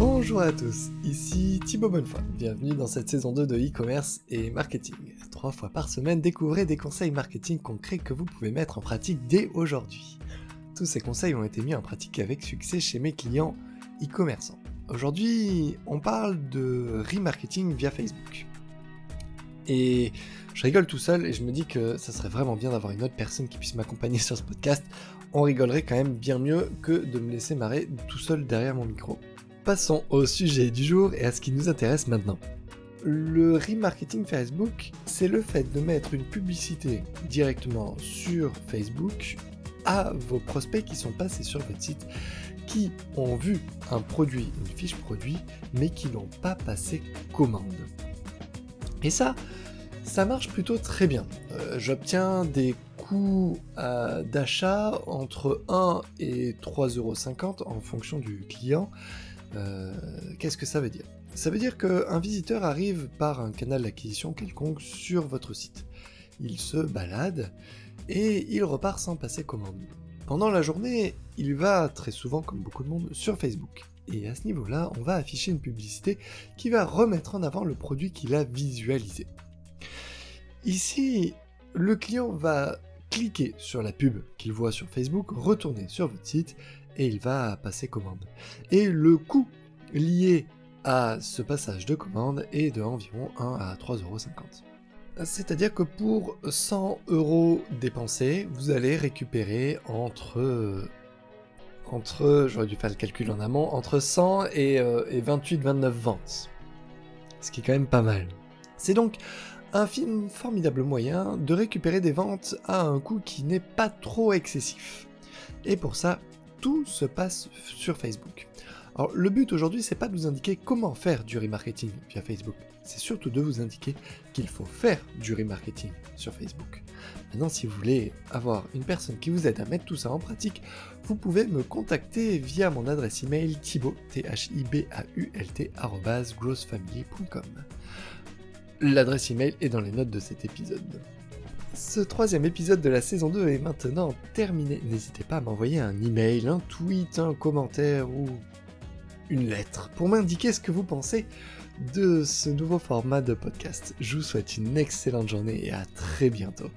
Bonjour à tous, ici Thibaut Bonnefoy. Bienvenue dans cette saison 2 de e-commerce et marketing. Trois fois par semaine, découvrez des conseils marketing concrets que vous pouvez mettre en pratique dès aujourd'hui. Tous ces conseils ont été mis en pratique avec succès chez mes clients e-commerçants. Aujourd'hui, on parle de remarketing via Facebook. Et je rigole tout seul et je me dis que ça serait vraiment bien d'avoir une autre personne qui puisse m'accompagner sur ce podcast. On rigolerait quand même bien mieux que de me laisser marrer tout seul derrière mon micro. Passons au sujet du jour et à ce qui nous intéresse maintenant. Le remarketing Facebook, c'est le fait de mettre une publicité directement sur Facebook à vos prospects qui sont passés sur votre site, qui ont vu un produit, une fiche produit, mais qui n'ont pas passé commande. Et ça, ça marche plutôt très bien. Euh, j'obtiens des euh, d'achat entre 1 et 3,50€ en fonction du client. Euh, qu'est-ce que ça veut dire? Ça veut dire qu'un visiteur arrive par un canal d'acquisition quelconque sur votre site. Il se balade et il repart sans passer commande. Pendant la journée, il va très souvent, comme beaucoup de monde, sur Facebook. Et à ce niveau-là, on va afficher une publicité qui va remettre en avant le produit qu'il a visualisé. Ici, le client va cliquer sur la pub qu'il voit sur Facebook, retourner sur votre site et il va passer commande. Et le coût lié à ce passage de commande est de environ 1 à 3,50€. C'est-à-dire que pour 100 euros dépensés, vous allez récupérer entre entre, j'aurais dû faire le calcul en amont, entre 100 et, euh, et 28-29 ventes. Ce qui est quand même pas mal. C'est donc un film formidable moyen de récupérer des ventes à un coût qui n'est pas trop excessif. Et pour ça, tout se passe sur Facebook. Alors le but aujourd'hui, c'est pas de vous indiquer comment faire du remarketing via Facebook, c'est surtout de vous indiquer qu'il faut faire du remarketing sur Facebook. Maintenant, si vous voulez avoir une personne qui vous aide à mettre tout ça en pratique, vous pouvez me contacter via mon adresse email thibault, L'adresse email est dans les notes de cet épisode. Ce troisième épisode de la saison 2 est maintenant terminé. N'hésitez pas à m'envoyer un email, un tweet, un commentaire ou une lettre pour m'indiquer ce que vous pensez de ce nouveau format de podcast. Je vous souhaite une excellente journée et à très bientôt.